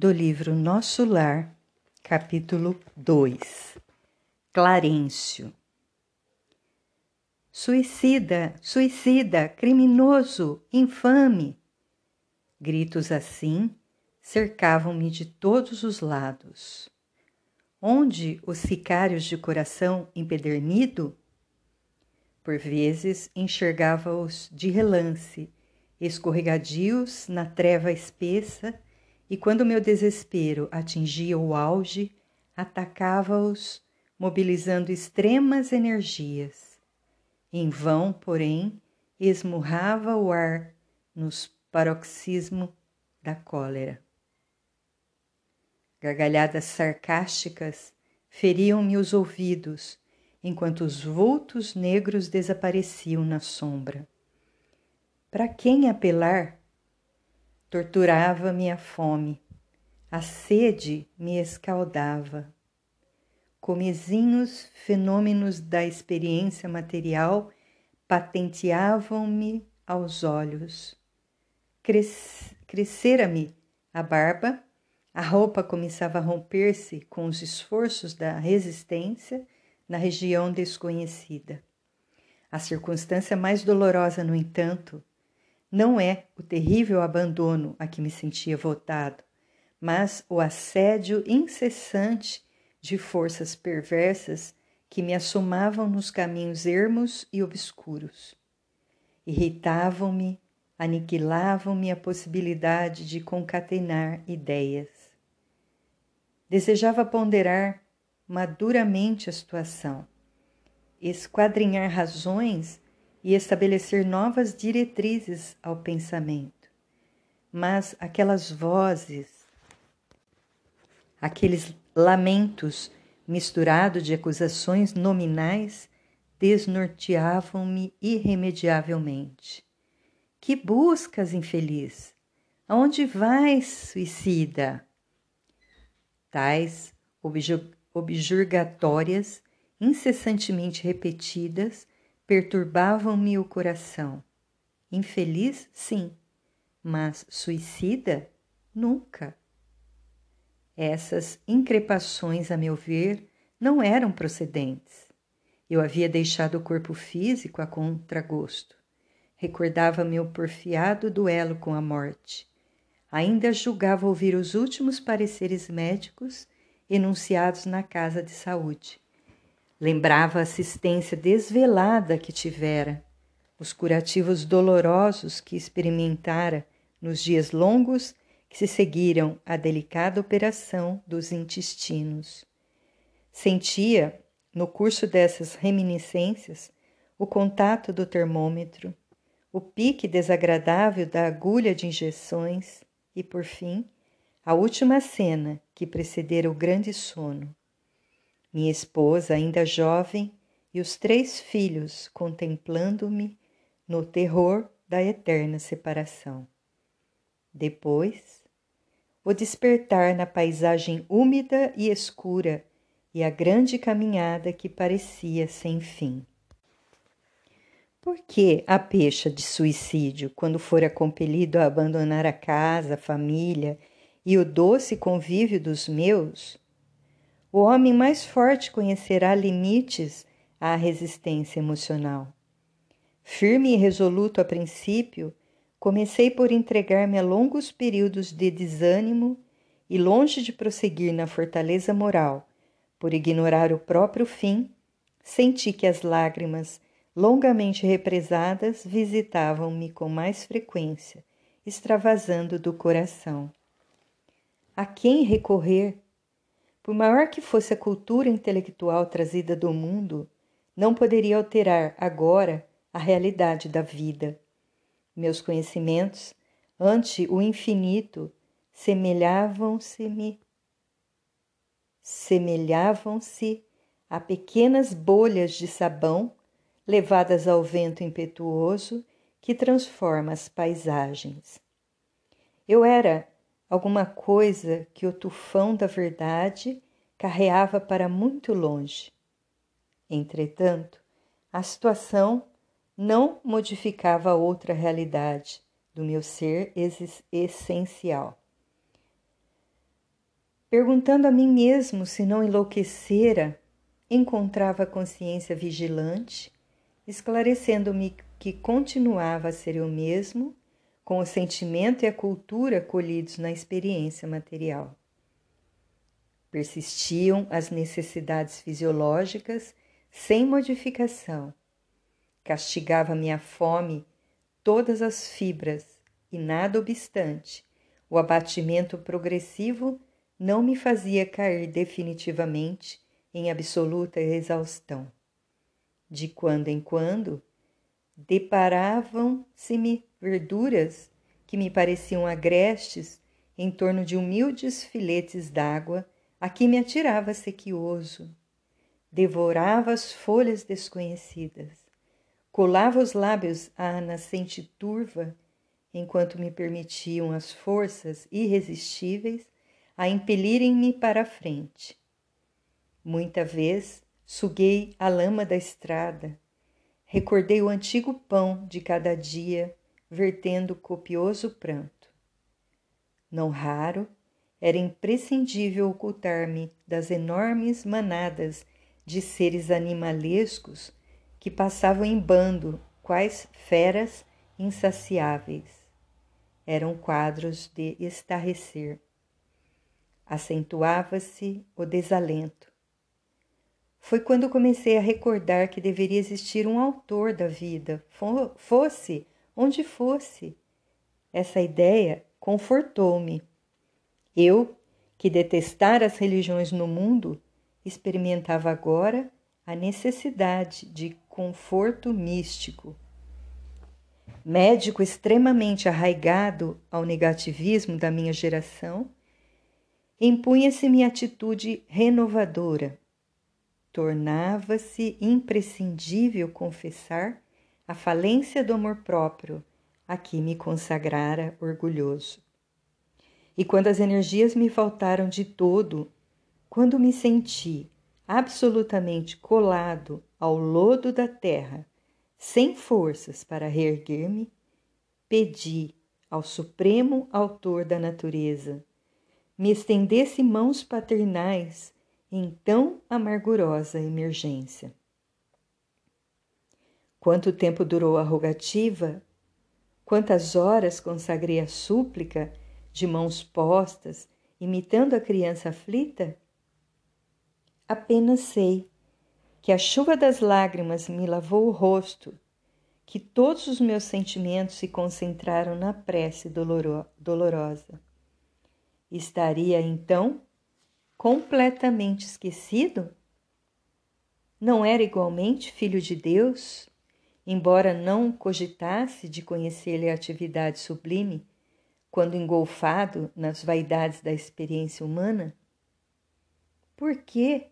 do livro Nosso Lar, capítulo 2 Clarencio Suicida, suicida, criminoso, infame! Gritos assim cercavam-me de todos os lados. Onde os sicários de coração empedernido? Por vezes enxergava-os de relance, escorregadios na treva espessa, e quando meu desespero atingia o auge, atacava-os, mobilizando extremas energias. Em vão, porém, esmurrava o ar nos paroxismo da cólera. Gargalhadas sarcásticas feriam-me os ouvidos, enquanto os vultos negros desapareciam na sombra. Para quem apelar? Torturava-me a fome, a sede me escaldava. Comezinhos fenômenos da experiência material patenteavam-me aos olhos. Cres Crescera-me a barba, a roupa começava a romper-se com os esforços da resistência na região desconhecida. A circunstância mais dolorosa, no entanto, não é o terrível abandono a que me sentia voltado, mas o assédio incessante de forças perversas que me assomavam nos caminhos ermos e obscuros. Irritavam-me, aniquilavam-me a possibilidade de concatenar ideias. Desejava ponderar maduramente a situação, esquadrinhar razões e estabelecer novas diretrizes ao pensamento. Mas aquelas vozes, aqueles lamentos misturados de acusações nominais desnorteavam-me irremediavelmente. Que buscas, infeliz? Aonde vais, suicida? Tais objurgatórias, incessantemente repetidas, perturbavam-me o coração. Infeliz, sim, mas suicida, nunca. Essas increpações, a meu ver, não eram procedentes. Eu havia deixado o corpo físico a contragosto. Recordava meu porfiado duelo com a morte. Ainda julgava ouvir os últimos pareceres médicos enunciados na casa de saúde. Lembrava a assistência desvelada que tivera, os curativos dolorosos que experimentara nos dias longos que se seguiram à delicada operação dos intestinos. Sentia, no curso dessas reminiscências, o contato do termômetro, o pique desagradável da agulha de injeções e, por fim, a última cena que precedera o grande sono minha esposa, ainda jovem, e os três filhos contemplando-me no terror da eterna separação. Depois, o despertar na paisagem úmida e escura e a grande caminhada que parecia sem fim. Por que a pecha de suicídio quando fora compelido a abandonar a casa, a família e o doce convívio dos meus? O homem mais forte conhecerá limites à resistência emocional. Firme e resoluto a princípio, comecei por entregar-me a longos períodos de desânimo e, longe de prosseguir na fortaleza moral, por ignorar o próprio fim, senti que as lágrimas, longamente represadas, visitavam-me com mais frequência, extravasando do coração. A quem recorrer por maior que fosse a cultura intelectual trazida do mundo, não poderia alterar agora a realidade da vida. Meus conhecimentos, ante o infinito, semelhavam-se-me semelhavam-se a pequenas bolhas de sabão levadas ao vento impetuoso que transforma as paisagens. Eu era alguma coisa que o tufão da verdade carreava para muito longe. Entretanto, a situação não modificava outra realidade do meu ser essencial. Perguntando a mim mesmo se não enlouquecera, encontrava a consciência vigilante, esclarecendo-me que continuava a ser eu mesmo, com o sentimento e a cultura colhidos na experiência material. Persistiam as necessidades fisiológicas sem modificação. Castigava minha fome todas as fibras e, nada obstante, o abatimento progressivo não me fazia cair definitivamente em absoluta exaustão. De quando em quando, deparavam-se-me verduras que me pareciam agrestes em torno de humildes filetes d'água a que me atirava sequioso. Devorava as folhas desconhecidas, colava os lábios à nascente turva enquanto me permitiam as forças irresistíveis a impelirem-me para a frente. Muita vez suguei a lama da estrada, recordei o antigo pão de cada dia, vertendo copioso pranto. Não raro, era imprescindível ocultar-me das enormes manadas de seres animalescos que passavam em bando, quais feras insaciáveis eram quadros de estarrecer. Acentuava-se o desalento. Foi quando comecei a recordar que deveria existir um autor da vida, fosse onde fosse. Essa ideia confortou-me. Eu, que detestara as religiões no mundo, experimentava agora a necessidade de conforto místico médico extremamente arraigado ao negativismo da minha geração, impunha-se-me atitude renovadora. Tornava-se imprescindível confessar a falência do amor próprio a que me consagrara orgulhoso. E quando as energias me faltaram de todo, quando me senti absolutamente colado ao lodo da terra, sem forças para reerguer-me, pedi ao Supremo Autor da natureza me estendesse mãos paternais em tão amargurosa emergência. Quanto tempo durou a rogativa? Quantas horas consagrei a súplica de mãos postas, imitando a criança aflita? Apenas sei que a chuva das lágrimas me lavou o rosto, que todos os meus sentimentos se concentraram na prece doloro dolorosa. Estaria então completamente esquecido? Não era igualmente filho de Deus, embora não cogitasse de conhecer-lhe a atividade sublime, quando engolfado nas vaidades da experiência humana? Por que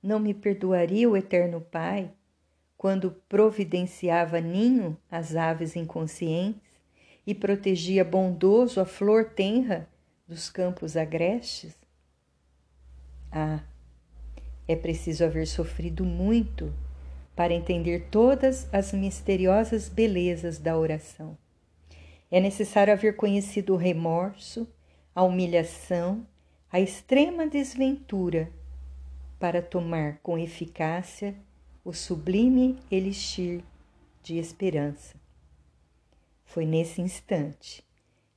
não me perdoaria o eterno Pai quando providenciava ninho às aves inconscientes e protegia bondoso a flor tenra dos campos agrestes? Ah, é preciso haver sofrido muito para entender todas as misteriosas belezas da oração. É necessário haver conhecido o remorso, a humilhação, a extrema desventura para tomar com eficácia o sublime elixir de esperança. Foi nesse instante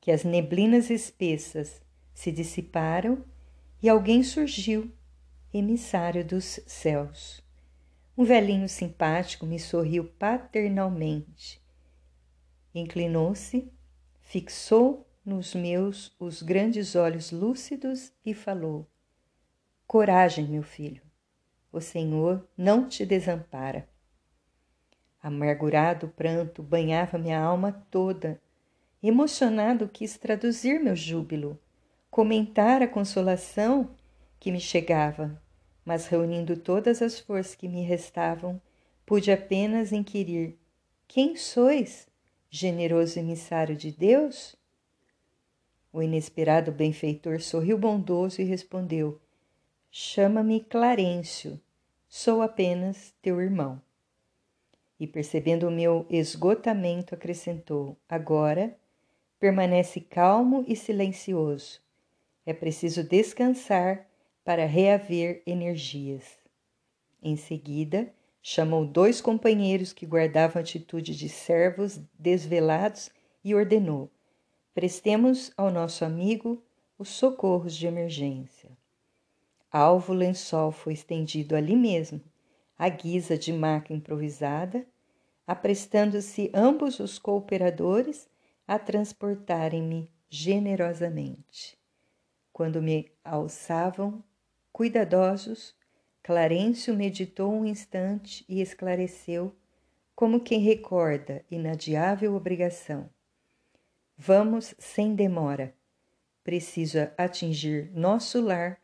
que as neblinas espessas se dissiparam e alguém surgiu, emissário dos céus. Um velhinho simpático me sorriu paternalmente. Inclinou-se, fixou nos meus os grandes olhos lúcidos e falou: Coragem, meu filho, o Senhor não te desampara. Amargurado pranto banhava minha alma toda. Emocionado quis traduzir meu júbilo, comentar a consolação que me chegava, mas reunindo todas as forças que me restavam, pude apenas inquirir: Quem sois, generoso emissário de Deus? O inesperado benfeitor sorriu bondoso e respondeu: Chama-me Clarencio, sou apenas teu irmão. E percebendo o meu esgotamento, acrescentou: Agora permanece calmo e silencioso. É preciso descansar para reaver energias. Em seguida, chamou dois companheiros que guardavam atitude de servos desvelados e ordenou: Prestemos ao nosso amigo os socorros de emergência. Alvo lençol foi estendido ali mesmo, à guisa de maca improvisada, aprestando-se ambos os cooperadores a transportarem-me generosamente. Quando me alçavam, cuidadosos, Clarencio meditou um instante e esclareceu, como quem recorda inadiável obrigação. Vamos sem demora. Preciso atingir nosso lar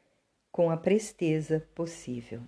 com a presteza possível.